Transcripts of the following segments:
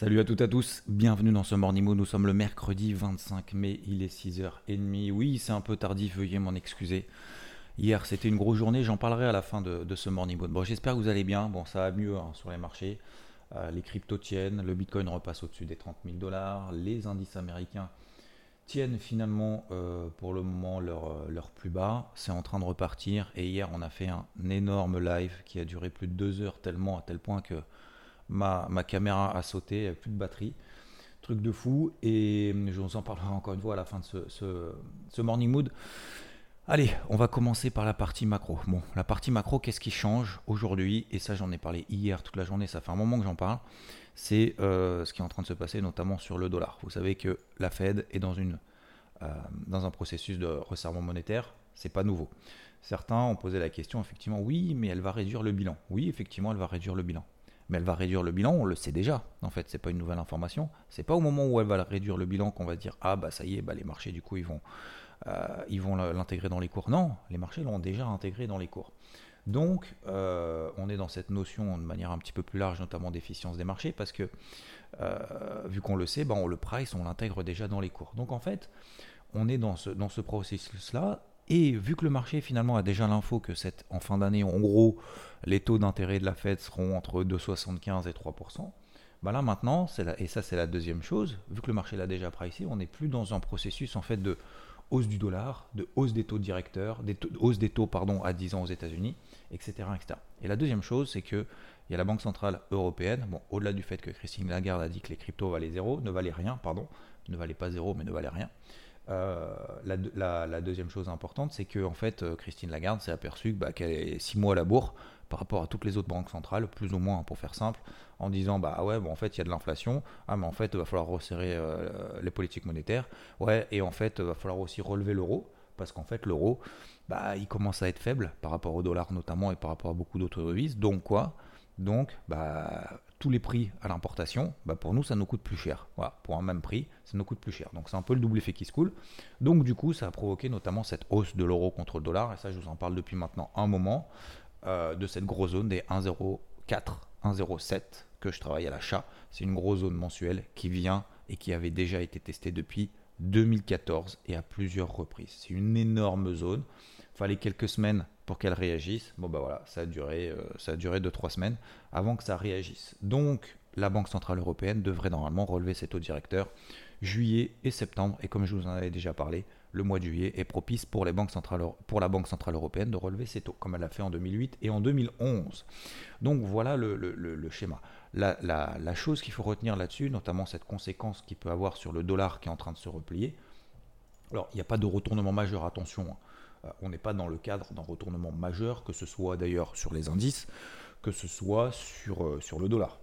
Salut à toutes et à tous, bienvenue dans ce Morning Mood. Nous sommes le mercredi 25 mai, il est 6h30. Oui, c'est un peu tardif, veuillez m'en excuser. Hier, c'était une grosse journée, j'en parlerai à la fin de, ce Morning Mood. Bon, j'espère que vous allez bien. Bon, ça va mieux hein, sur les marchés. Euh, les cryptos tiennent, le Bitcoin repasse au-dessus des 30 000 dollars, les indices américains tiennent finalement euh, pour le moment leur, euh, leur plus bas. C'est en train de repartir. Et hier, on a fait un énorme live qui a duré plus de deux heures, tellement à tel point que ma, caméra a sauté, plus de batterie. Truc de fou. Et je vous en parlerai encore une fois à la fin de ce, morning mood. Allez, on va commencer par la partie macro. Bon, la partie macro, qu'est-ce qui change aujourd'hui? Et ça, j'en ai parlé hier toute la journée, ça fait un moment que j'en parle. C'est euh, ce qui est en train de se passer, notamment sur le dollar. Vous savez que la Fed est dans, euh, dans un processus de resserrement monétaire, c'est pas nouveau. Certains ont posé la question, effectivement, oui, mais elle va réduire le bilan. Oui, effectivement, elle va réduire le bilan. Mais elle va réduire le bilan, on le sait déjà. En fait, c'est pas une nouvelle information. C'est pas au moment où elle va réduire le bilan qu'on va dire ah bah ça y est, bah les marchés du coup ils vont euh, l'intégrer dans les cours. Non, les marchés l'ont déjà intégré dans les cours. Donc, euh, on est dans cette notion de manière un petit peu plus large, notamment d'efficience des marchés, parce que euh, vu qu'on le sait, ben, on le price, on l'intègre déjà dans les cours. Donc, en fait, on est dans ce, dans ce processus-là. Et vu que le marché finalement a déjà l'info que en fin d'année, en gros, les taux d'intérêt de la Fed seront entre 2,75 et 3%, ben là maintenant, et ça c'est la deuxième chose, vu que le marché l'a déjà pricé, on n'est plus dans un processus en fait de hausse du dollar, de hausse des taux directeurs, hausse des taux pardon, à 10 ans aux États-Unis, etc., etc. Et la deuxième chose, c'est que il y a la Banque Centrale Européenne, bon, au-delà du fait que Christine Lagarde a dit que les cryptos valaient zéro, ne valaient rien, pardon, ne valaient pas zéro, mais ne valaient rien. Euh, la, deuxième chose importante, c'est que fait, euh, Christine Lagarde s'est aperçue bah, qu'elle est six mois à la bourre par rapport à toutes les autres banques centrales, plus ou moins, pour faire simple, en disant bah ouais, bon, en fait, il y a de l'inflation, ah mais en fait, il va falloir resserrer euh, les politiques monétaires, ouais, et en fait, il va falloir aussi relever l'euro, parce qu'en fait, l'euro, bah, il commence à être faible par rapport au dollar notamment et par rapport à beaucoup d'autres devises. Donc quoi? Donc, bah, tous les prix à l'importation, bah, pour nous, ça nous coûte plus cher. Voilà, pour un même prix, ça nous coûte plus cher. Donc c'est un peu le double effet qui se coule. Donc du coup, ça a provoqué notamment cette hausse de l'euro contre le dollar, et ça, je vous en parle depuis maintenant un moment, euh, de cette grosse zone des 1,04, 1,07 que je travaille à l'achat. C'est une grosse zone mensuelle qui vient et qui avait déjà été testée depuis 2014 et à plusieurs reprises. C'est une énorme zone. Fallait quelques semaines pour qu'elle réagisse. Bon bah voilà, ça a duré, euh, ça a duré 2-3 semaines avant que ça réagisse. Donc la Banque Centrale Européenne devrait normalement relever ses taux directeurs juillet et septembre. Et comme je vous en avais déjà parlé, le mois de juillet est propice pour, la Banque Centrale Européenne de relever ses taux, comme elle l'a fait en 2008 et en 2011. Donc voilà le, schéma. La chose qu'il faut retenir là-dessus, notamment cette conséquence qu'il peut avoir sur le dollar qui est en train de se replier, alors il n'y a pas de retournement majeur, attention, hein. Euh, on n'est pas dans le cadre d'un retournement majeur, que ce soit d'ailleurs sur les indices, que ce soit sur, euh, sur le dollar.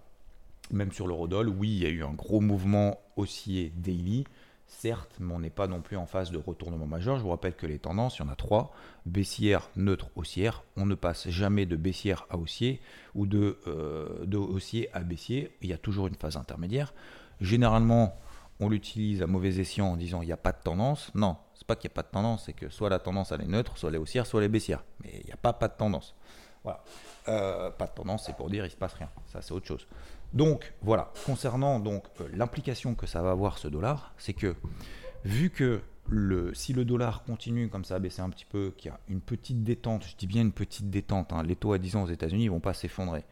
Même sur l'eurodoll, oui, il y a eu un gros mouvement haussier daily, certes, mais on n'est pas non plus en phase de retournement majeur. Je vous rappelle que les tendances, il y en a trois baissière, neutre, haussière. On ne passe jamais de baissière à haussier ou de, euh, haussier à baissier. Il y a toujours une phase intermédiaire. Généralement, on l'utilise à mauvais escient en disant il n'y a pas de tendance. Non, c'est pas qu'il n'y a pas de tendance, c'est que soit la tendance elle est neutre, soit elle est haussière, soit elle est baissière. Mais il n'y a pas pas de tendance. Voilà. Euh, pas de tendance, c'est pour dire il se passe rien. Ça, c'est autre chose. Donc voilà, concernant donc euh, l'implication que ça va avoir ce dollar, c'est que vu que le, si le dollar continue comme ça à baisser un petit peu, qu'il y a une petite détente, je dis bien une petite détente, hein, les taux à 10 ans aux États-Unis ne vont pas s'effondrer,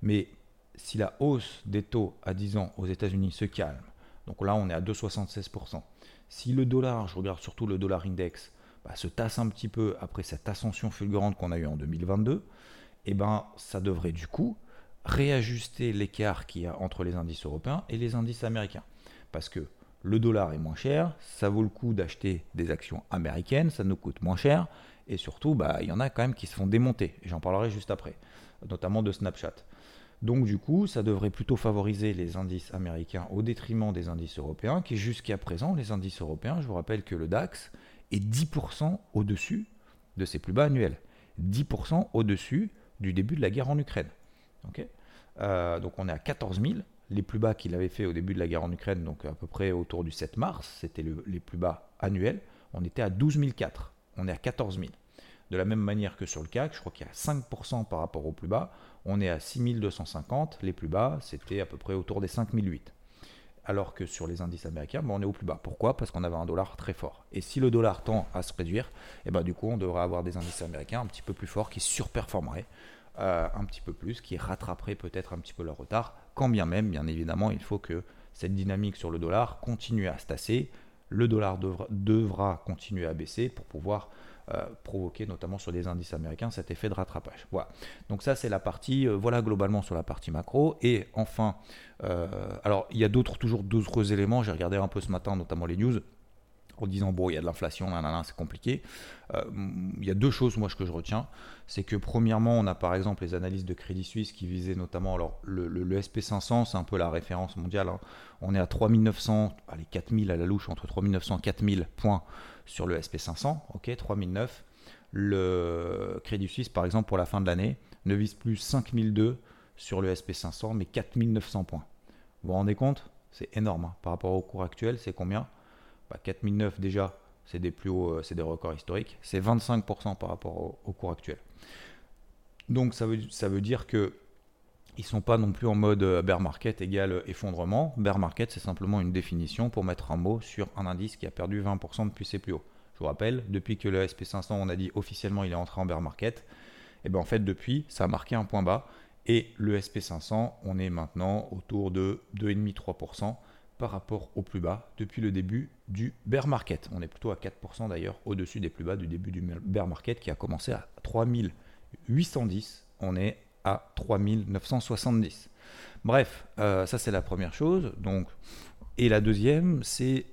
mais si la hausse des taux à 10 ans aux États-Unis se calme, donc là on est à 2,76%, si le dollar, je regarde surtout le dollar index, bah, se tasse un petit peu après cette ascension fulgurante qu'on a eue en 2022, et eh ben ça devrait du coup réajuster l'écart qu'il y a entre les indices européens et les indices américains. Parce que le dollar est moins cher, ça vaut le coup d'acheter des actions américaines, ça nous coûte moins cher, et surtout, bah, il y en a quand même qui se font démonter, j'en parlerai juste après, notamment de Snapchat. Donc du coup, ça devrait plutôt favoriser les indices américains au détriment des indices européens, qui jusqu'à présent, les indices européens, je vous rappelle que le DAX est 10% au-dessus de ses plus bas annuels. 10% au-dessus du début de la guerre en Ukraine. Euh, donc on est à 14 000, les plus bas qu'il avait fait au début de la guerre en Ukraine, donc à peu près autour du 7 mars, c'était les plus bas annuels, on était à 12 004, on est à 14 000. De la même manière que sur le CAC, je crois qu'il y a 5% par rapport au plus bas, on est à 6250, les plus bas, c'était à peu près autour des 5008. Alors que sur les indices américains, ben, on est au plus bas. Pourquoi? Parce qu'on avait un dollar très fort. Et si le dollar tend à se réduire, eh ben, du coup, on devrait avoir des indices américains un petit peu plus forts qui surperformeraient euh, un petit peu plus, qui rattraperaient peut-être un petit peu leur retard. Quand bien même, bien évidemment, il faut que cette dynamique sur le dollar continue à se tasser. Le dollar devra, continuer à baisser pour pouvoir provoquer notamment sur des indices américains cet effet de rattrapage. Voilà. Donc ça c'est la partie, euh, voilà globalement sur la partie macro. Et enfin, euh, alors il y a d'autres toujours d'autres éléments. J'ai regardé un peu ce matin, notamment les news en disant bon il y a de l'inflation, c'est compliqué. il y a deux choses moi que je retiens, c'est que premièrement on a par exemple les analyses de Crédit Suisse qui visaient notamment alors le, SP500 c'est un peu la référence mondiale, hein. on est à 3900, allez 4000 à la louche entre 3900 et 4000 points sur le SP500, ok, 3009. Le Crédit Suisse, par exemple, pour la fin de l'année, ne vise plus 5002 sur le SP500, mais 4900 points. Vous vous rendez compte? C'est énorme. Hein. Par rapport au cours actuel, c'est combien? Bah, 4009 déjà, c'est des plus hauts, euh, c'est des records historiques. C'est 25% par rapport au, cours actuel. Donc ça veut, ça veut dire que ils sont pas non plus en mode euh, bear market égale effondrement. Bear market, c'est simplement une définition pour mettre un mot sur un indice qui a perdu 20% depuis ses plus hauts. Je vous rappelle, depuis que le SP500, on a dit officiellement il est entré en bear market, et eh bien en fait depuis, ça a marqué un point bas. Et le SP500, on est maintenant autour de 2,5-3% par rapport au plus bas depuis le début du bear market. On est plutôt à 4% d'ailleurs au-dessus des plus bas du début du bear market qui a commencé à 3810. On est à 3970. Bref, euh, ça c'est la première chose. Donc, et la deuxième, c'est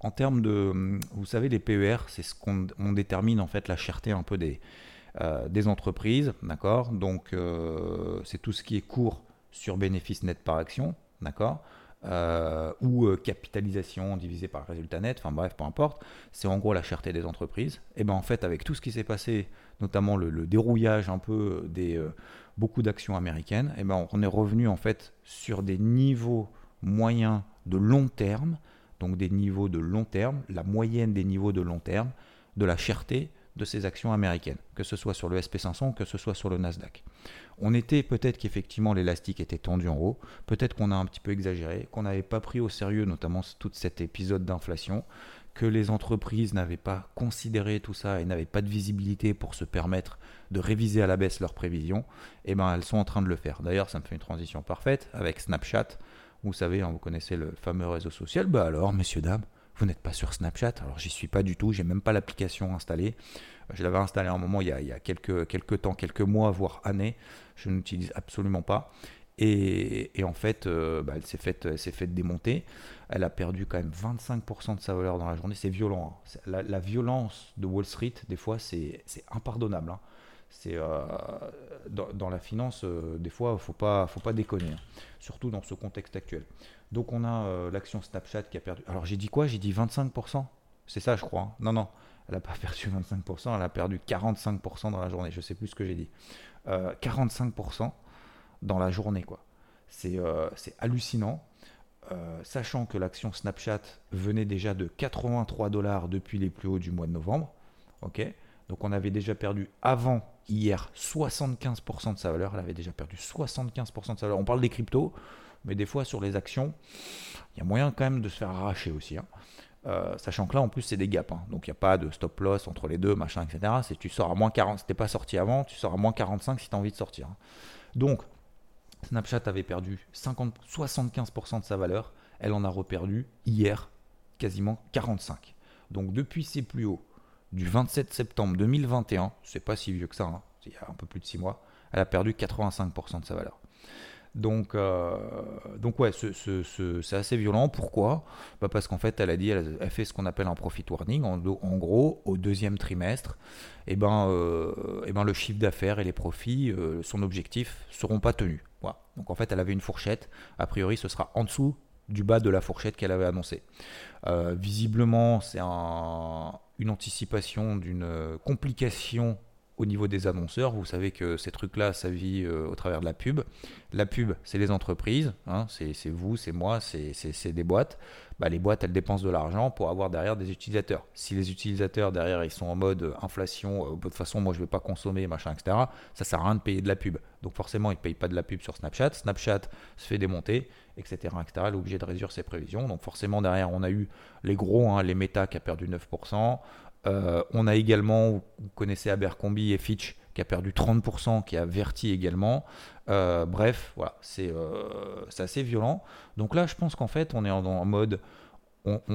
en termes de, vous savez, les PER, c'est ce qu'on détermine en fait la cherté un peu des, euh, des entreprises, d'accord? Donc, euh, c'est tout ce qui est court sur bénéfice net par action, d'accord? Ou capitalisation divisée par résultat net, enfin bref, peu importe, c'est en gros la cherté des entreprises. Et bien en fait, avec tout ce qui s'est passé, notamment le, le, dérouillage un peu des, beaucoup d'actions américaines, et eh ben on est revenu en fait sur des niveaux moyens de long terme, donc des niveaux de long terme, la moyenne des niveaux de long terme de la cherté de ces actions américaines, que ce soit sur le SP500, que ce soit sur le Nasdaq. On était peut-être qu'effectivement l'élastique était tendu en haut, peut-être qu'on a un petit peu exagéré, qu'on n'avait pas pris au sérieux notamment tout cet épisode d'inflation, que les entreprises n'avaient pas considéré tout ça et n'avaient pas de visibilité pour se permettre de réviser à la baisse leurs prévisions, et eh ben elles sont en train de le faire. D'ailleurs, ça me fait une transition parfaite avec Snapchat. Vous savez, hein, vous connaissez le fameux réseau social. Bah alors, messieurs, dames, vous n'êtes pas sur Snapchat. Alors, j'y suis pas du tout. J'ai même pas l'application installée. Je l'avais installée à un moment il y a, quelques temps, quelques mois, voire années. Je n'utilise absolument pas. Et, en fait, euh, bah, elle s'est faite fait démonter. Elle a perdu quand même 25% de sa valeur dans la journée. C'est violent. Hein. La, violence de Wall Street, des fois, c'est impardonnable. Hein. Euh, dans, la finance, euh, des fois, faut pas, faut pas déconner, hein. surtout dans ce contexte actuel. Donc, on a l'action Snapchat qui a perdu. Alors, j'ai dit quoi? J'ai dit 25%. C'est ça, je crois. Non, non, elle n'a pas perdu 25%, elle a perdu 45% dans la journée. Je sais plus ce que j'ai dit. 45% dans la journée. quoi. C'est euh, hallucinant. Euh, sachant que l'action Snapchat venait déjà de 83 dollars depuis les plus hauts du mois de novembre. Donc on avait déjà perdu avant hier 75% de sa valeur. Elle avait déjà perdu 75% de sa valeur. On parle des cryptos, mais des fois sur les actions, il y a moyen quand même de se faire arracher aussi. Hein. Euh, sachant que là en plus c'est des gaps, hein. donc il n'y a pas de stop loss entre les deux, machin, etc. Si tu sors à moins 40, si t'es pas sorti avant, tu sors à moins 45 si tu as envie de sortir. Hein. Donc Snapchat avait perdu 50, 75% de sa valeur. Elle en a reperdu hier quasiment 45. Donc depuis ses plus hauts du 27 septembre 2021, c'est pas si vieux que ça, hein, il y a un peu plus de 6 mois, elle a perdu 85% de sa valeur. Donc, euh, c'est assez violent. Pourquoi? Bah Parce qu'en fait, elle a dit, elle, fait ce qu'on appelle un profit warning. En, gros, au deuxième trimestre, eh ben, eh ben, le chiffre d'affaires et les profits, son objectif, seront pas tenus. Donc en fait, elle avait une fourchette. A priori, ce sera en dessous du bas de la fourchette qu'elle avait annoncée. Euh, visiblement, c'est une anticipation d'une complication au niveau des annonceurs. Vous savez que ces trucs-là, ça vit euh, au travers de la pub. La pub, c'est les entreprises, hein, c'est vous, c'est moi, c'est des boîtes. Bah, les boîtes, elles dépensent de l'argent pour avoir derrière des utilisateurs. Si les utilisateurs derrière, ils sont en mode inflation, euh, de toute façon, moi, je ne vais pas consommer, machin, etc., ça sert à rien de payer de la pub. Donc forcément, ils ne payent pas de la pub sur Snapchat. Snapchat se fait démonter, etc., etc. Elle est obligée de réduire ses prévisions. Donc forcément, derrière, on a eu les gros, hein, les Meta qui a perdu 9%. Euh, on a également, vous connaissez Abercrombie et Fitch qui a perdu 30%, qui a verti également. Euh, bref, voilà, euh, c'est assez violent. Donc là, je pense qu'en fait, on est en, mode,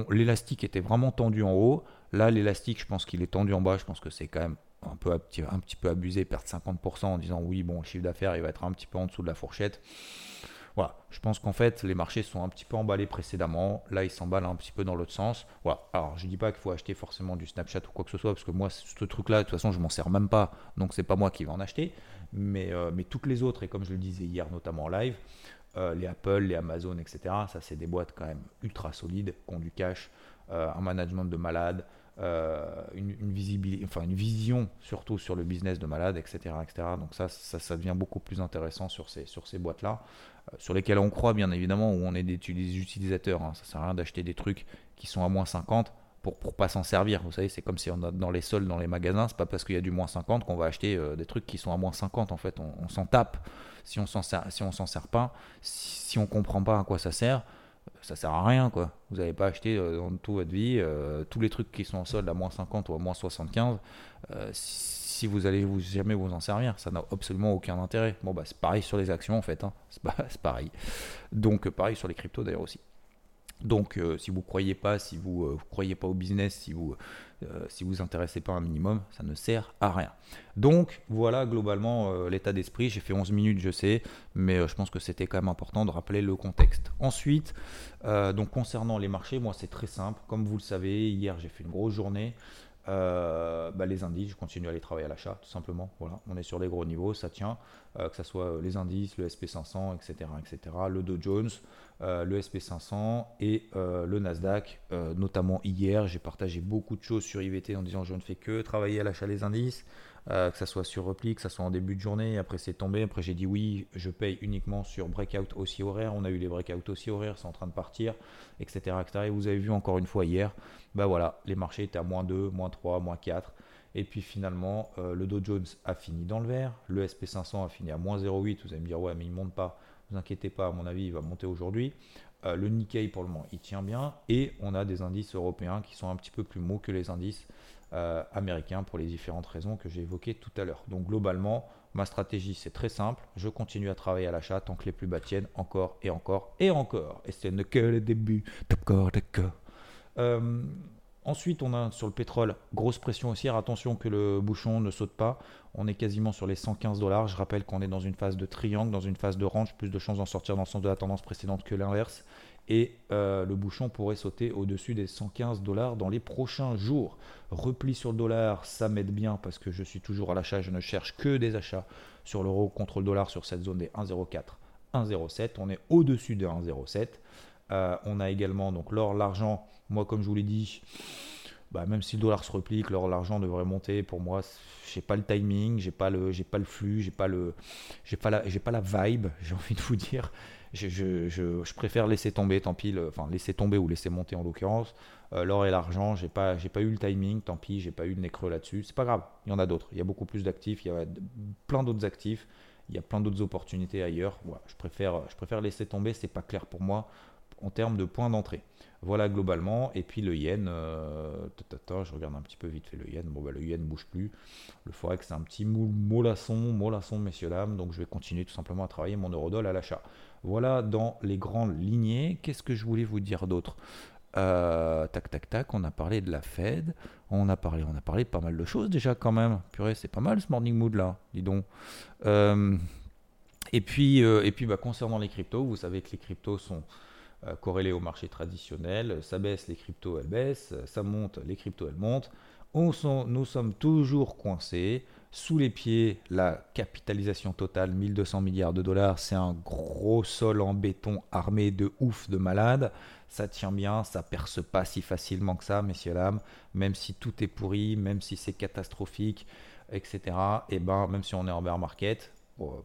l'élastique était vraiment tendu en haut. Là, l'élastique, je pense qu'il est tendu en bas. Je pense que c'est quand même un peu un petit peu abusé, perdre 50% en disant oui, bon, le chiffre d'affaires, il va être un petit peu en dessous de la fourchette. Je pense qu'en fait, les marchés sont un petit peu emballés précédemment. Là, ils s'emballent un petit peu dans l'autre sens. Voilà. Alors, je dis pas qu'il faut acheter forcément du Snapchat ou quoi que ce soit, parce que moi, ce truc-là, de toute façon, je m'en sers même pas. Donc, c'est pas moi qui vais en acheter. Mais, euh, mais toutes les autres, et comme je le disais hier, notamment en live, euh, les Apple, les Amazon, etc., ça, c'est des boîtes quand même ultra solides, qui ont du cash, euh, un management de malade. Une, visibilité, enfin une vision surtout sur le business de malade, etc. etc. Donc ça, ça, devient beaucoup plus intéressant sur ces, sur ces boîtes-là. Euh, sur lesquels on croit bien évidemment, où on est des, utilisateurs. Hein. Ça sert à rien d'acheter des trucs qui sont à moins 50 pour ne pas s'en servir. Vous savez, c'est comme si on a dans les soldes dans les magasins, c'est pas parce qu'il y a du moins 50 qu'on va acheter euh, des trucs qui sont à moins 50 en fait. On, s'en tape si on s'en si on s'en sert pas, si, on comprend pas à quoi ça sert. Ça sert à rien quoi. Vous n'avez pas acheté euh, dans toute votre vie tous les trucs qui sont en solde à moins 50 ou à moins 75 si vous allez vous, jamais vous en servir. Ça n'a absolument aucun intérêt. Bon, bah, c'est pareil sur les actions en fait. Hein. C'est pareil. Donc, pareil sur les cryptos d'ailleurs aussi. Donc, euh, si vous croyez pas, si vous, ne euh, croyez pas au business, si vous euh, si vous intéressez pas un minimum, ça ne sert à rien. Donc, voilà globalement l'état d'esprit. J'ai fait 11 minutes, je sais, mais je pense que c'était quand même important de rappeler le contexte. Ensuite, concernant les marchés, moi c'est très simple. Comme vous le savez, hier j'ai fait une grosse journée. Euh, bah, les indices, je continue à aller travailler à l'achat, tout simplement. Voilà, on est sur les gros niveaux, ça tient, euh, que ce soit euh, les indices, le SP500, etc., etc., le Dow Jones, le SP500 et le Nasdaq. notamment hier, j'ai partagé beaucoup de choses sur IVT en disant je ne fais que travailler à l'achat des indices. Euh, que ça soit sur repli, que ça soit en début de journée, après c'est tombé, après j'ai dit oui, je paye uniquement sur breakout aussi horaire, on a eu les breakouts aussi horaires, c'est en train de partir, etc., etc. Et vous avez vu encore une fois hier, bah voilà, les marchés étaient à moins 2, moins 3, moins 4. Et puis finalement, euh, le Dow Jones a fini dans le vert, le SP500 a fini à moins 0,8. Vous allez me dire, ouais, mais il ne monte pas. Vous inquiétez pas, à mon avis, il va monter aujourd'hui. Euh, le Nikkei, pour le moment, il tient bien. Et on a des indices européens qui sont un petit peu plus mous que les indices euh, américain pour les différentes raisons que j'ai évoquées tout à l'heure. Donc globalement, ma stratégie c'est très simple, je continue à travailler à l'achat tant que les plus bas tiennent encore et encore et encore. Et ce n'est que le début, d'accord, d'accord. Ensuite, on a sur le pétrole, grosse pression haussière. Attention que le bouchon ne saute pas. On est quasiment sur les 115 dollars. Je rappelle qu'on est dans une phase de triangle, dans une phase de range, plus de chances d'en sortir dans le sens de la tendance précédente que l'inverse et euh, le bouchon pourrait sauter au-dessus des 115 dollars dans les prochains jours. Repli sur le dollar, ça m'aide bien parce que je suis toujours à l'achat, je ne cherche que des achats sur l'euro contre le dollar sur cette zone des 1,04, 1,07. On est au-dessus des 1,07. Euh, on a également donc l'or, l'argent. Moi, comme je vous l'ai dit, bah, même si le dollar se replique, l'or, l'argent devrait monter. Pour moi, j'ai pas le timing, j'ai pas pas le flux, j'ai pas pas la, pas la vibe. J'ai envie de vous dire je, préfère laisser tomber, tant pis, enfin laisser tomber ou laisser monter en l'occurrence. Euh, l'or et l'argent, j'ai pas, pas eu le timing, tant pis, j'ai pas eu le nez creux là-dessus. C'est pas grave, il y en a d'autres. Il y a beaucoup plus d'actifs, il y a plein d'autres actifs, il y a plein d'autres opportunités ailleurs. je préfère, je préfère laisser tomber, c'est pas clair pour moi en termes de points d'entrée. Voilà globalement. Et puis le yen, euh, je regarde un petit peu vite fait le yen. Bon, bah, le yen bouge plus. Le forex, c'est un petit mollasson, mollasson, messieurs, dames. Donc je vais continuer tout simplement à travailler mon eurodoll à l'achat. Voilà dans les grandes lignées. Qu'est-ce que je voulais vous dire d'autre? Euh, tac, tac, tac, on a parlé de la Fed, on a parlé, on a parlé de pas mal de choses déjà quand même. Purée, c'est pas mal ce morning mood là, dis donc. Euh, Et puis, et puis bah, concernant les cryptos, vous savez que les cryptos sont euh, corrélés au marché traditionnel. Ça baisse, les cryptos, elles baissent. Ça monte, les cryptos, elles montent. On nous sommes toujours coincés. Sous les pieds, la capitalisation totale, 1200 milliards de dollars, c'est un gros sol en béton armé de ouf, de malade. Ça tient bien, ça perce pas si facilement que ça, messieurs, dames. Même si tout est pourri, même si c'est catastrophique, etc. Et eh ben, même si on est en bear market,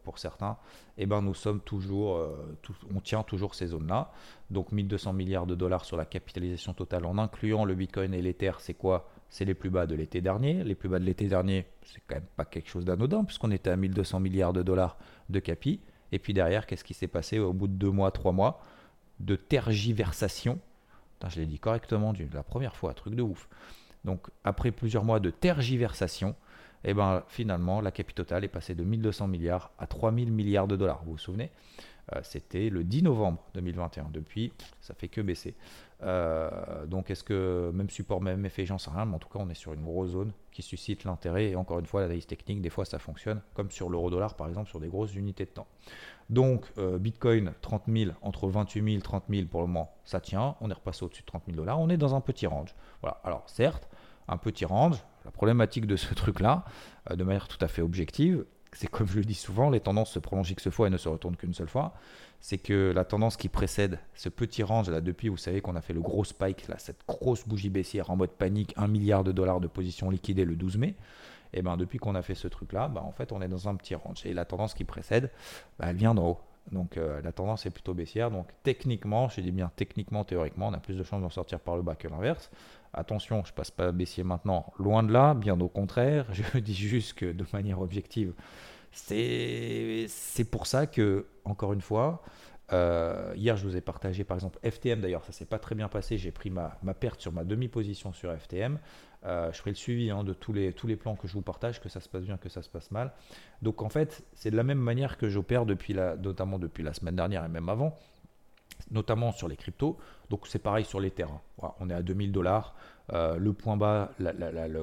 pour, certains, eh ben nous sommes toujours, euh, on tient toujours ces zones-là. Donc 1200 milliards de dollars sur la capitalisation totale en incluant le Bitcoin et l'Ether, c'est quoi? C'est les plus bas de l'été dernier. Les plus bas de l'été dernier, c'est quand même pas quelque chose d'anodin puisqu'on était à 1200 milliards de dollars de capi. Et puis derrière, qu'est-ce qui s'est passé au bout de deux mois, trois mois? De tergiversation Je l'ai dit correctement la première fois, truc de ouf. Donc après plusieurs mois de tergiversation, et eh ben finalement la capitale totale est passée de 1200 milliards à 3000 milliards de dollars. Vous vous souvenez? Euh, C'était le 10 novembre 2021. Depuis, ça fait que baisser. Euh, donc est-ce que même support, même effet, j'en sais rien, mais en tout cas on est sur une grosse zone qui suscite l'intérêt. Et encore une fois, l'analyse technique, des fois ça fonctionne, comme sur l'euro-dollar par exemple, sur des grosses unités de temps. Donc euh, Bitcoin 30 000, entre 28 000 30 000 pour le moment, ça tient. On est repassé au-dessus de 30 000 dollars. On est dans un petit range. Voilà. Alors certes, un petit range. La problématique de ce truc-là, euh, de manière tout à fait objective, c'est comme je le dis souvent, les tendances se prolongent X fois et ne se retournent qu'une seule fois. C'est que la tendance qui précède ce petit range là, depuis, vous savez qu'on a fait le gros spike, là, cette grosse bougie baissière en mode panique, 1 milliard de dollars de position liquidée le 12 mai. Et ben depuis qu'on a fait ce truc-là, ben, en fait, on est dans un petit range. Et la tendance qui précède, ben, elle vient d'en haut. Donc euh, la tendance est plutôt baissière. Donc techniquement, je dis bien techniquement, théoriquement, on a plus de chances d'en sortir par le bas que l'inverse. Attention, je passe pas baissier maintenant, loin de là, bien au contraire. Je dis juste que de manière objective, c'est pour ça que, encore une fois, euh, hier je vous ai partagé par exemple FTM d'ailleurs, ça s'est pas très bien passé. J'ai pris ma, perte sur ma demi-position sur FTM. Euh, je ferai le suivi hein, de tous les, tous les plans que je vous partage, que ça se passe bien, que ça se passe mal. Donc en fait, c'est de la même manière que j'opère notamment depuis la semaine dernière et même avant notamment sur les cryptos. Donc c'est pareil sur les terrains. on est à 2000 dollars. Euh, le point bas, la,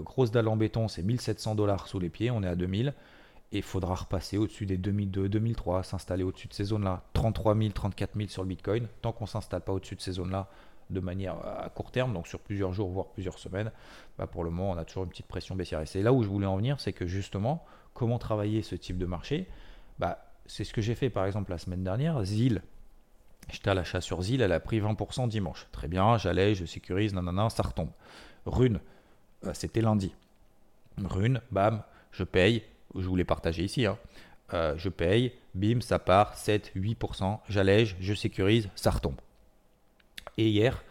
grosse dalle en béton, c'est 1700 dollars sous les pieds. On est à 2000. Et il faudra repasser au-dessus des 2002, 2003, s'installer au-dessus de ces zones-là. 33 000, 34 000 sur le Bitcoin. Tant qu'on ne s'installe pas au-dessus de ces zones-là de manière à court terme, donc sur plusieurs jours, voire plusieurs semaines, bah, pour le moment, on a toujours une petite pression baissière. Et c'est là où je voulais en venir, c'est que justement, comment travailler ce type de marché? Bah, C'est ce que j'ai fait par exemple la semaine dernière. ZIL, J'étais à l'achat sur Zil, elle a pris 20% dimanche. Très bien, j'allais, je sécurise, nanana, ça retombe. Rune, euh, c'était lundi. Rune, bam, je paye, je voulais partager ici, hein. euh, je paye, bim, ça part, 7, 8%, j'allège, je sécurise, ça retombe. Et hier,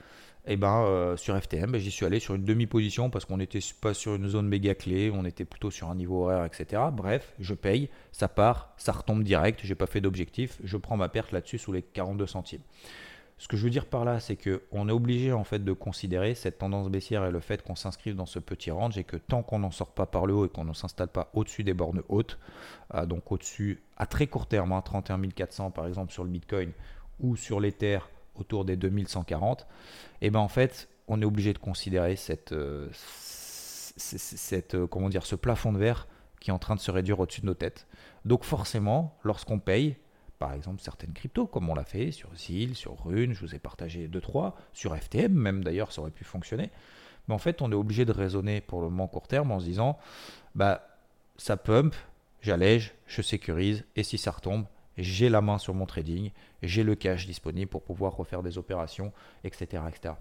et eh ben, euh, sur FTM, ben, j'y suis allé sur une demi-position parce qu'on n'était pas sur une zone méga clé, on était plutôt sur un niveau horaire, etc. Bref, je paye, ça part, ça retombe direct, j'ai pas fait d'objectif, je prends ma perte là-dessus sous les 42 centimes. Ce que je veux dire par là, c'est qu'on est obligé en fait de considérer cette tendance baissière et le fait qu'on s'inscrive dans ce petit range et que tant qu'on n'en sort pas par le haut et qu'on ne s'installe pas au-dessus des bornes hautes, euh, donc au-dessus à très court terme, 31 hein, 400 par exemple sur le Bitcoin ou sur l'Ether autour des 2140, et eh ben en fait, on est obligé de considérer cette, euh, cette, euh, comment dire, ce plafond de verre qui est en train de se réduire au-dessus de nos têtes. Donc forcément, lorsqu'on paye, par exemple certaines cryptos, comme on l'a fait sur ZIL, sur Rune, je vous ai partagé 2-3, sur FTM même d'ailleurs, ça aurait pu fonctionner. Mais en fait, on est obligé de raisonner pour le moment court terme en se disant, bah ça pump, j'allège, je sécurise, et si ça retombe, j'ai la main sur mon trading, j'ai le cash disponible pour pouvoir refaire des opérations, etc. etc.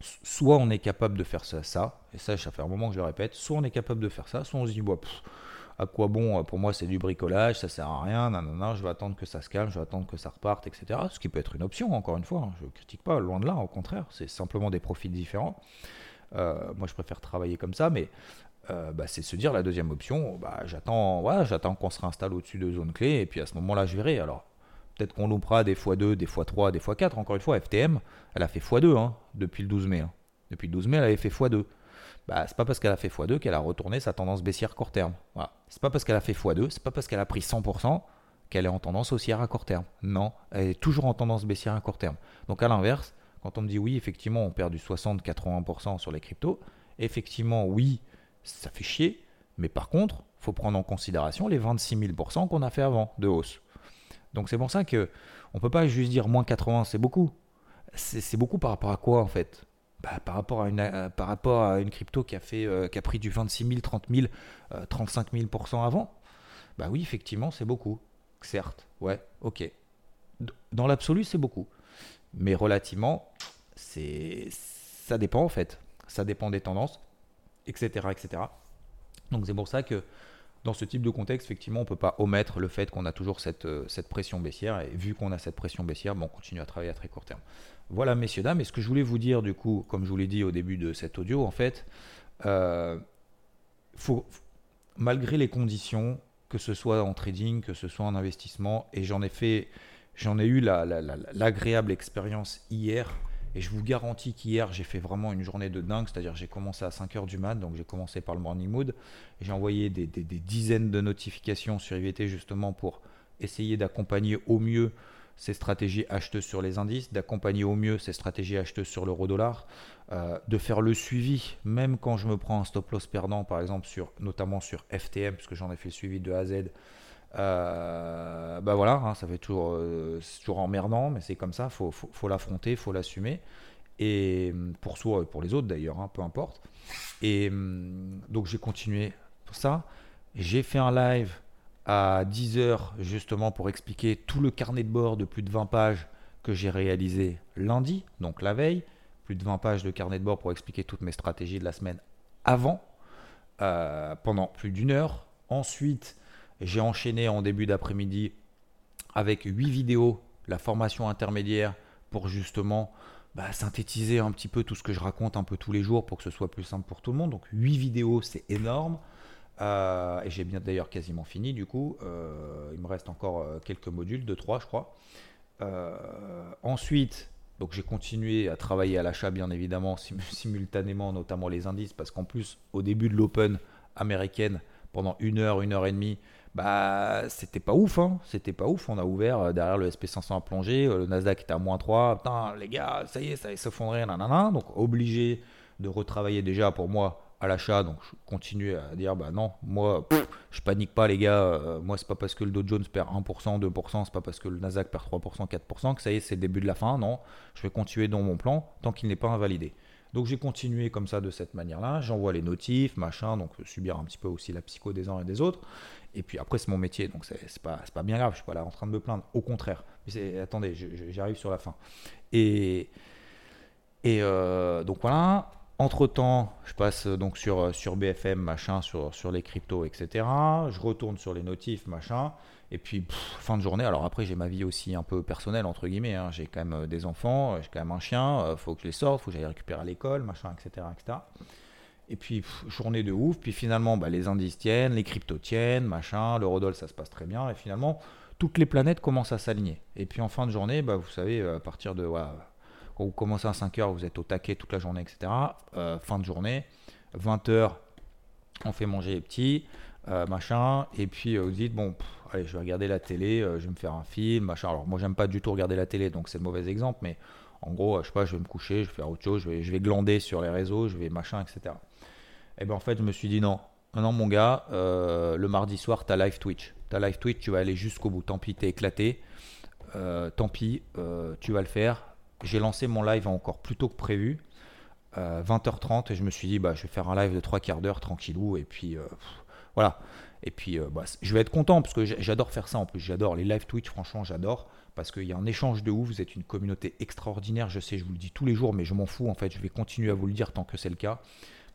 Soit on est capable de faire ça, et ça, ça fait un moment que je le répète, soit on est capable de faire ça, soit on se dit, bah, à quoi bon, pour moi c'est du bricolage, ça sert à rien, non, je vais attendre que ça se calme, je vais attendre que ça reparte, etc. Ce qui peut être une option, encore une fois, hein. je ne critique pas, loin de là, au contraire, c'est simplement des profils différents. Euh, moi je préfère travailler comme ça, mais euh, bah, c'est se dire la deuxième option, bah, j'attends j'attends qu'on se réinstalle au-dessus de zone clé, et puis à ce moment-là, je verrai. Alors, peut-être qu'on loupera des x2, des x3, des x4. Encore une fois, FTM, elle a fait x2 hein, depuis le 12 mai. Hein. Depuis le 12 mai, elle avait fait x2. Bah, c'est pas parce qu'elle a fait x2 qu'elle a retourné sa tendance baissière court terme. Voilà. C'est pas parce qu'elle a fait x2, c'est pas parce qu'elle a pris 100% qu'elle est en tendance haussière à court terme. Non, elle est toujours en tendance baissière à court terme. Donc à l'inverse, quand on me dit oui, effectivement, on perd du 60-80% sur les cryptos, effectivement, oui, ça fait chier. Mais par contre, faut prendre en considération les 26 000% qu'on a fait avant de hausse. Donc c'est pour ça que on peut pas juste dire moins 80, c'est beaucoup. C'est beaucoup par rapport à quoi en fait? Bah, par, rapport à une, euh, par rapport à une crypto qui a, fait, euh, qui a pris du 26 000, 30 000, 35 000% avant. Bah oui, effectivement, c'est beaucoup. Certes, ouais, ok. Dans l'absolu, c'est beaucoup. Mais relativement, c'est ça dépend en fait. Ça dépend des tendances, etc. etc. Donc c'est pour ça que dans ce type de contexte, effectivement, on ne peut pas omettre le fait qu'on a toujours cette, euh, cette pression baissière. Et vu qu'on a cette pression baissière, bon, on continue à travailler à très court terme. Voilà, messieurs, dames. Et ce que je voulais vous dire, du coup, comme je vous l'ai dit au début de cet audio, en fait, euh, malgré les conditions, que ce soit en trading, que ce soit en investissement, et j'en ai fait, j'en ai eu l'agréable expérience hier et je vous garantis qu'hier, j'ai fait vraiment une journée de dingue. C'est-à-dire, j'ai commencé à 5h du mat, donc j'ai commencé par le morning mood. J'ai envoyé des, dizaines de notifications sur IVT justement pour essayer d'accompagner au mieux ces stratégies acheteuses sur les indices, d'accompagner au mieux ces stratégies acheteuses sur l'euro dollar, euh, de faire le suivi, même quand je me prends un stop loss perdant, par exemple, sur, notamment sur FTM, puisque j'en ai fait le suivi de A à Z euh, bah voilà, hein, ça fait toujours, euh, toujours emmerdant, mais c'est comme ça, faut, faut, faut l'affronter, faut l'assumer. Et hum, pour soi et pour les autres d'ailleurs, hein, peu importe. Et hum, donc j'ai continué pour ça. J'ai fait un live à 10h justement pour expliquer tout le carnet de bord de plus de 20 pages que j'ai réalisé lundi, donc la veille. Plus de 20 pages de carnet de bord pour expliquer toutes mes stratégies de la semaine avant, euh, pendant plus d'une heure. Ensuite, j'ai enchaîné en début d'après-midi avec 8 vidéos, la formation intermédiaire pour justement bah, synthétiser un petit peu tout ce que je raconte un peu tous les jours pour que ce soit plus simple pour tout le monde. Donc 8 vidéos, c'est énorme. Euh, et j'ai bien d'ailleurs quasiment fini du coup. Euh, il me reste encore euh, quelques modules, 2-3 je crois. ensuite, donc j'ai continué à travailler à l'achat bien évidemment simultanément, notamment les indices, parce qu'en plus au début de l'Open américaine, pendant une heure, une heure et demie, bah c'était pas ouf, hein. c'était pas ouf. On a ouvert euh, derrière le SP500 à plonger, euh, le Nasdaq était à moins 3. Putain, les gars, ça y est, ça y s'effondrer, nanana. Donc obligé de retravailler déjà pour moi à l'achat. Donc je continue à dire, bah non, moi je panique pas, les gars. Euh, moi, c'est pas parce que le Dow Jones perd 1%, 2%, c'est pas parce que le Nasdaq perd 3%, 4% que ça y est, c'est le début de la fin. Non, je vais continuer dans mon plan tant qu'il n'est pas invalidé. Donc j'ai continué comme ça de cette manière-là. J'envoie les notifs, machin, donc subir un petit peu aussi la psycho des uns et des autres. Et puis après, c'est mon métier, donc c'est pas, pas bien grave, je suis pas là en train de me plaindre, au contraire. Attendez, j'arrive sur la fin. Et, et euh, donc voilà, entre-temps, je passe donc sur, sur BFM, machin, sur, sur les cryptos, etc. Je retourne sur les notifs, machin. Et puis, fin de journée. Alors après, j'ai ma vie aussi un peu personnelle, entre guillemets. Hein. J'ai quand même euh, des enfants, j'ai quand même un chien, il euh, faut que je les sorte, faut que j'aille récupérer à l'école, machin, etc. etc. Et puis, journée de ouf. Puis finalement, bah, les indices tiennent, les cryptos tiennent, machin. Le Rodol, ça se passe très bien. Et finalement, toutes les planètes commencent à s'aligner. Et puis en fin de journée, bah, vous savez, à partir de. quand vous commencez à 5h, vous êtes au taquet toute la journée, etc. Euh, fin de journée, 20h, on fait manger les petits, machin. Et puis vous dites, bon, allez, je vais regarder la télé, je vais me faire un film, machin. Alors moi, j'aime pas du tout regarder la télé, donc c'est le mauvais exemple. Mais en gros, je sais pas, je vais me coucher, je vais faire autre chose, je vais, glander sur les réseaux, je vais machin, etc. Et eh bien en fait, je me suis dit non, non, mon gars, euh, le mardi soir, ta live Twitch. Ta live Twitch, tu vas aller jusqu'au bout. Tant pis, t'es éclaté. Euh, tant pis, euh, tu vas le faire. J'ai lancé mon live encore plus tôt que prévu, 20h30, et je me suis dit, bah, je vais faire un live de 3 quarts d'heure tranquillou, et puis voilà. Et puis, bah, je vais être content parce que j'adore faire ça en plus. J'adore les live Twitch, franchement, j'adore parce qu'il y a un échange de ouf. Vous êtes une communauté extraordinaire. Je sais, je vous le dis tous les jours, mais je m'en fous. En fait, je vais continuer à vous le dire tant que c'est le cas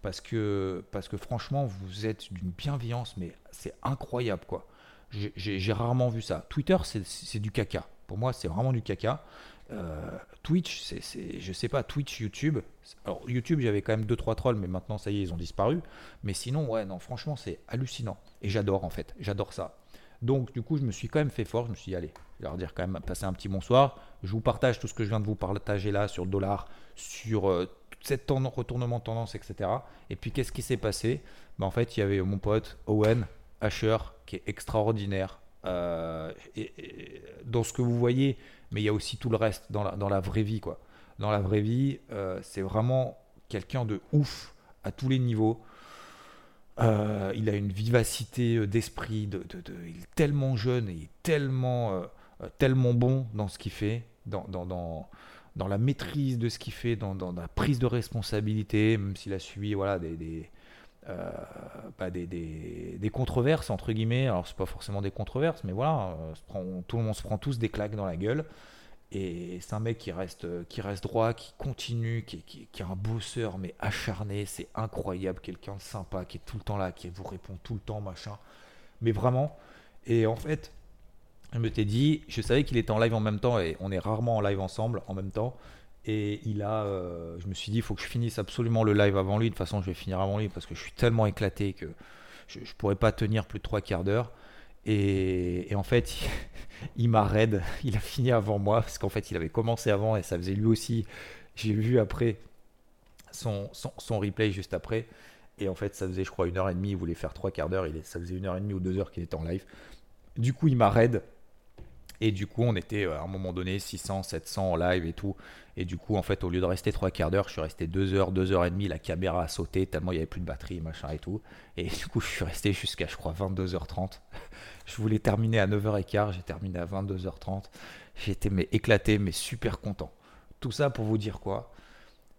parce que, parce que franchement, vous êtes d'une bienveillance, mais c'est incroyable, quoi. J'ai rarement vu ça. Twitter, c'est du caca. Pour moi, c'est vraiment du caca. Euh, Twitch, je sais pas, Twitch, YouTube. Alors, YouTube, j'avais quand même 2-3 trolls, mais maintenant, ça y est, ils ont disparu. Mais sinon, ouais, non, franchement, c'est hallucinant. Et j'adore, en fait. J'adore ça. Donc, du coup, je me suis quand même fait fort. Je me suis dit, allez, je vais leur dire quand même, passer un petit bonsoir. Je vous partage tout ce que je viens de vous partager là sur le dollar, sur euh, cette retournement de tendance, etc. Et puis qu'est-ce qui s'est passé? Ben, En fait, il y avait mon pote Owen Asher qui est extraordinaire euh, et, dans ce que vous voyez, mais il y a aussi tout le reste dans la, dans vraie vie. Quoi. Dans la vraie vie, euh, c'est vraiment quelqu'un de ouf à tous les niveaux. Euh, il a une vivacité d'esprit, de, il est tellement jeune et tellement tellement bon dans ce qu'il fait, dans, dans, dans, la maîtrise de ce qu'il fait, dans, la prise de responsabilité, même s'il a suivi voilà, des, des, bah, des, des, controverses, entre guillemets. Alors, c'est pas forcément des controverses, mais voilà, tout le monde se prend tous des claques dans la gueule. Et c'est un mec qui reste, qui reste droit, qui continue, qui, qui, qui est un bosseur, mais acharné. C'est incroyable. Quelqu'un de sympa, qui est tout le temps là, qui vous répond tout le temps, machin. Mais vraiment. Et en fait, je me t'ai dit, je savais qu'il était en live en même temps, et on est rarement en live ensemble en même temps. Et il a, euh, je me suis dit, il faut que je finisse absolument le live avant lui. De toute façon, je vais finir avant lui parce que je suis tellement éclaté que je ne pourrais pas tenir plus de trois quarts d'heure. Et, en fait, il, m'a raid. Il a fini avant moi parce qu'en fait, il avait commencé avant et ça faisait lui aussi. J'ai vu après son, son, replay juste après. Et en fait, ça faisait, je crois, une heure et demie. Il voulait faire trois quarts d'heure. Ça faisait une heure et demie ou deux heures qu'il était en live. Du coup, il m'a raid. Et du coup, on était euh, à un moment donné 600, 700 en live et tout. Et du coup, en fait, au lieu de rester trois quarts d'heure, je suis resté deux heures, deux heures et demie. La caméra a sauté tellement il n'y avait plus de batterie, machin et tout. Et du coup, je suis resté jusqu'à, je crois, 22h30. je voulais terminer à 9h15. J'ai terminé à 22h30. J'étais mais éclaté, mais super content. Tout ça pour vous dire quoi?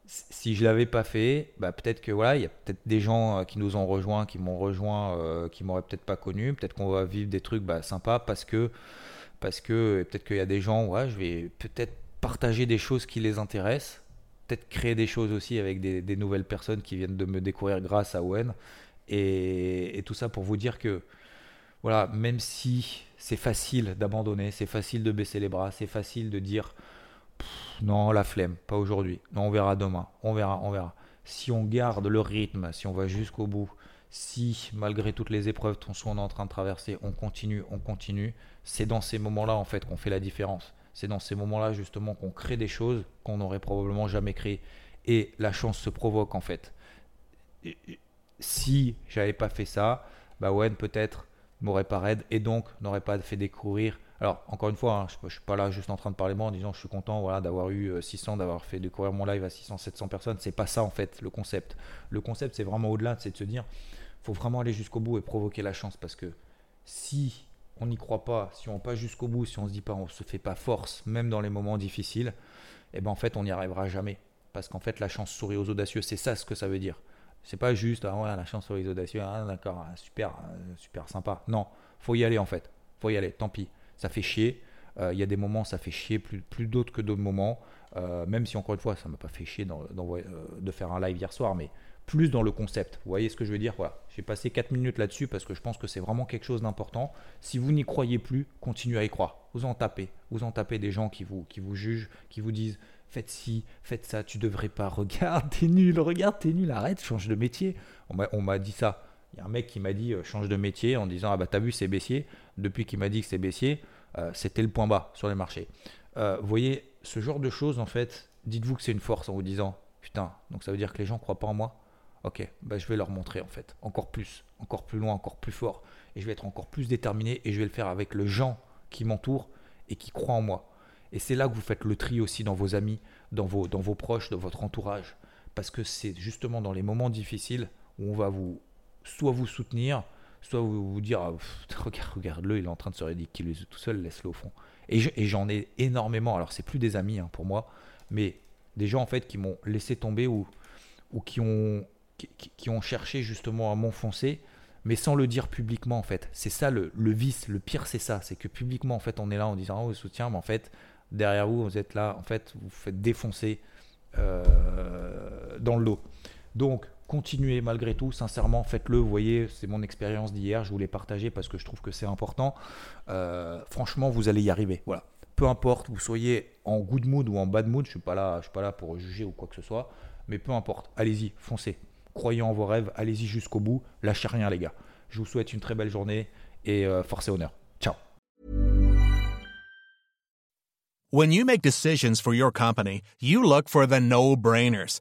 Si je l'avais pas fait, bah peut-être que voilà, il y a peut-être des gens euh, qui nous ont rejoints, qui m'ont rejoint, euh, qui m'auraient peut-être pas connu. Peut-être qu'on va vivre des trucs bah, sympas parce que parce que peut-être qu'il y a des gens, je vais peut-être partager des choses qui les intéressent, peut-être créer des choses aussi avec des, nouvelles personnes qui viennent de me découvrir grâce à Owen. Et, tout ça pour vous dire que, voilà, même si c'est facile d'abandonner, c'est facile de baisser les bras, c'est facile de dire non, la flemme, pas aujourd'hui, non, on verra demain, on verra, on verra. Si on garde le rythme, si on va jusqu'au bout, si malgré toutes les épreuves qu'on est en train de traverser, on continue, on continue, c'est dans ces moments-là en fait qu'on fait la différence. C'est dans ces moments-là justement qu'on crée des choses qu'on n'aurait probablement jamais créées. Et la chance se provoque en fait. si j'avais pas fait ça, bah ouais, peut-être m'aurait pas raid et donc n'aurait pas fait découvrir. Alors encore une fois, hein, je, ne suis pas là juste en train de parler moi en disant je suis content voilà d'avoir eu 600, euh, d'avoir fait découvrir mon live à 600, 700 personnes. C'est pas ça en fait le concept. Le concept c'est vraiment au-delà, c'est de se dire faut vraiment aller jusqu'au bout et provoquer la chance parce que si on n'y croit pas, si on pas jusqu'au bout, si on se dit pas, on se fait pas force, même dans les moments difficiles, eh ben en fait on n'y arrivera jamais. Parce qu'en fait la chance sourit aux audacieux, c'est ça ce que ça veut dire. C'est pas juste ah ouais la chance sourit aux audacieux, ah, d'accord, ah, super, euh, super sympa. Non, faut y aller en fait, faut y aller. Tant pis, ça fait chier. Euh, il y a des moments ça fait chier plus, d'autres que d'autres moments. Euh, même si encore une fois ça m'a pas fait chier de faire un live hier soir, mais plus dans le concept. Vous voyez ce que je veux dire? Voilà. J'ai passé 4 minutes là-dessus parce que je pense que c'est vraiment quelque chose d'important. Si vous n'y croyez plus, continuez à y croire. Vous en tapez. Vous en tapez des gens qui vous, qui vous jugent, qui vous disent faites ci, faites ça, tu devrais pas, regarde, t'es nul, regarde, t'es nul, arrête, change de métier. On m'a dit ça. Il y a un mec qui m'a dit euh, change de métier en disant ah bah t'as vu c'est baissier. Depuis qu'il m'a dit que c'est baissier, euh, c'était le point bas sur les marchés. Euh, vous voyez, ce genre de choses en fait, dites-vous que c'est une force en vous disant putain, donc ça veut dire que les gens croient pas en moi? Ok, bah, je vais leur montrer en fait, encore plus, encore plus loin, encore plus fort, et je vais être encore plus déterminé, et je vais le faire avec le gens qui m'entourent et qui croient en moi. Et c'est là que vous faites le tri aussi dans vos amis, dans vos, dans vos proches, dans votre entourage, parce que c'est justement dans les moments difficiles où on va vous, soit vous soutenir, soit vous, dire, ah, regarde, regarde-le, il est en train de se ridiculiser tout seul, laisse-le au fond. Et, j'en ai énormément, alors c'est plus des amis hein, pour moi, mais des gens en fait qui m'ont laissé tomber ou, qui ont cherché justement à m'enfoncer, mais sans le dire publiquement en fait. C'est ça le, vice, le pire c'est ça, c'est que publiquement en fait on est là en disant oh, vous soutient, mais en fait derrière vous vous êtes là, en fait vous, vous faites défoncer euh, dans le dos. Donc continuez malgré tout, sincèrement faites-le, vous voyez c'est mon expérience d'hier, je voulais partager parce que je trouve que c'est important. Euh, franchement vous allez y arriver, voilà. Peu importe, vous soyez en good mood ou en bad mood, je suis pas là, suis pas là pour juger ou quoi que ce soit, mais peu importe, allez-y, foncez, croyez en vos rêves, allez-y jusqu'au bout, lâchez rien les gars. Je vous souhaite une très belle journée et euh, force et honneur. Ciao. When you make decisions for your company, you look for the no-brainers.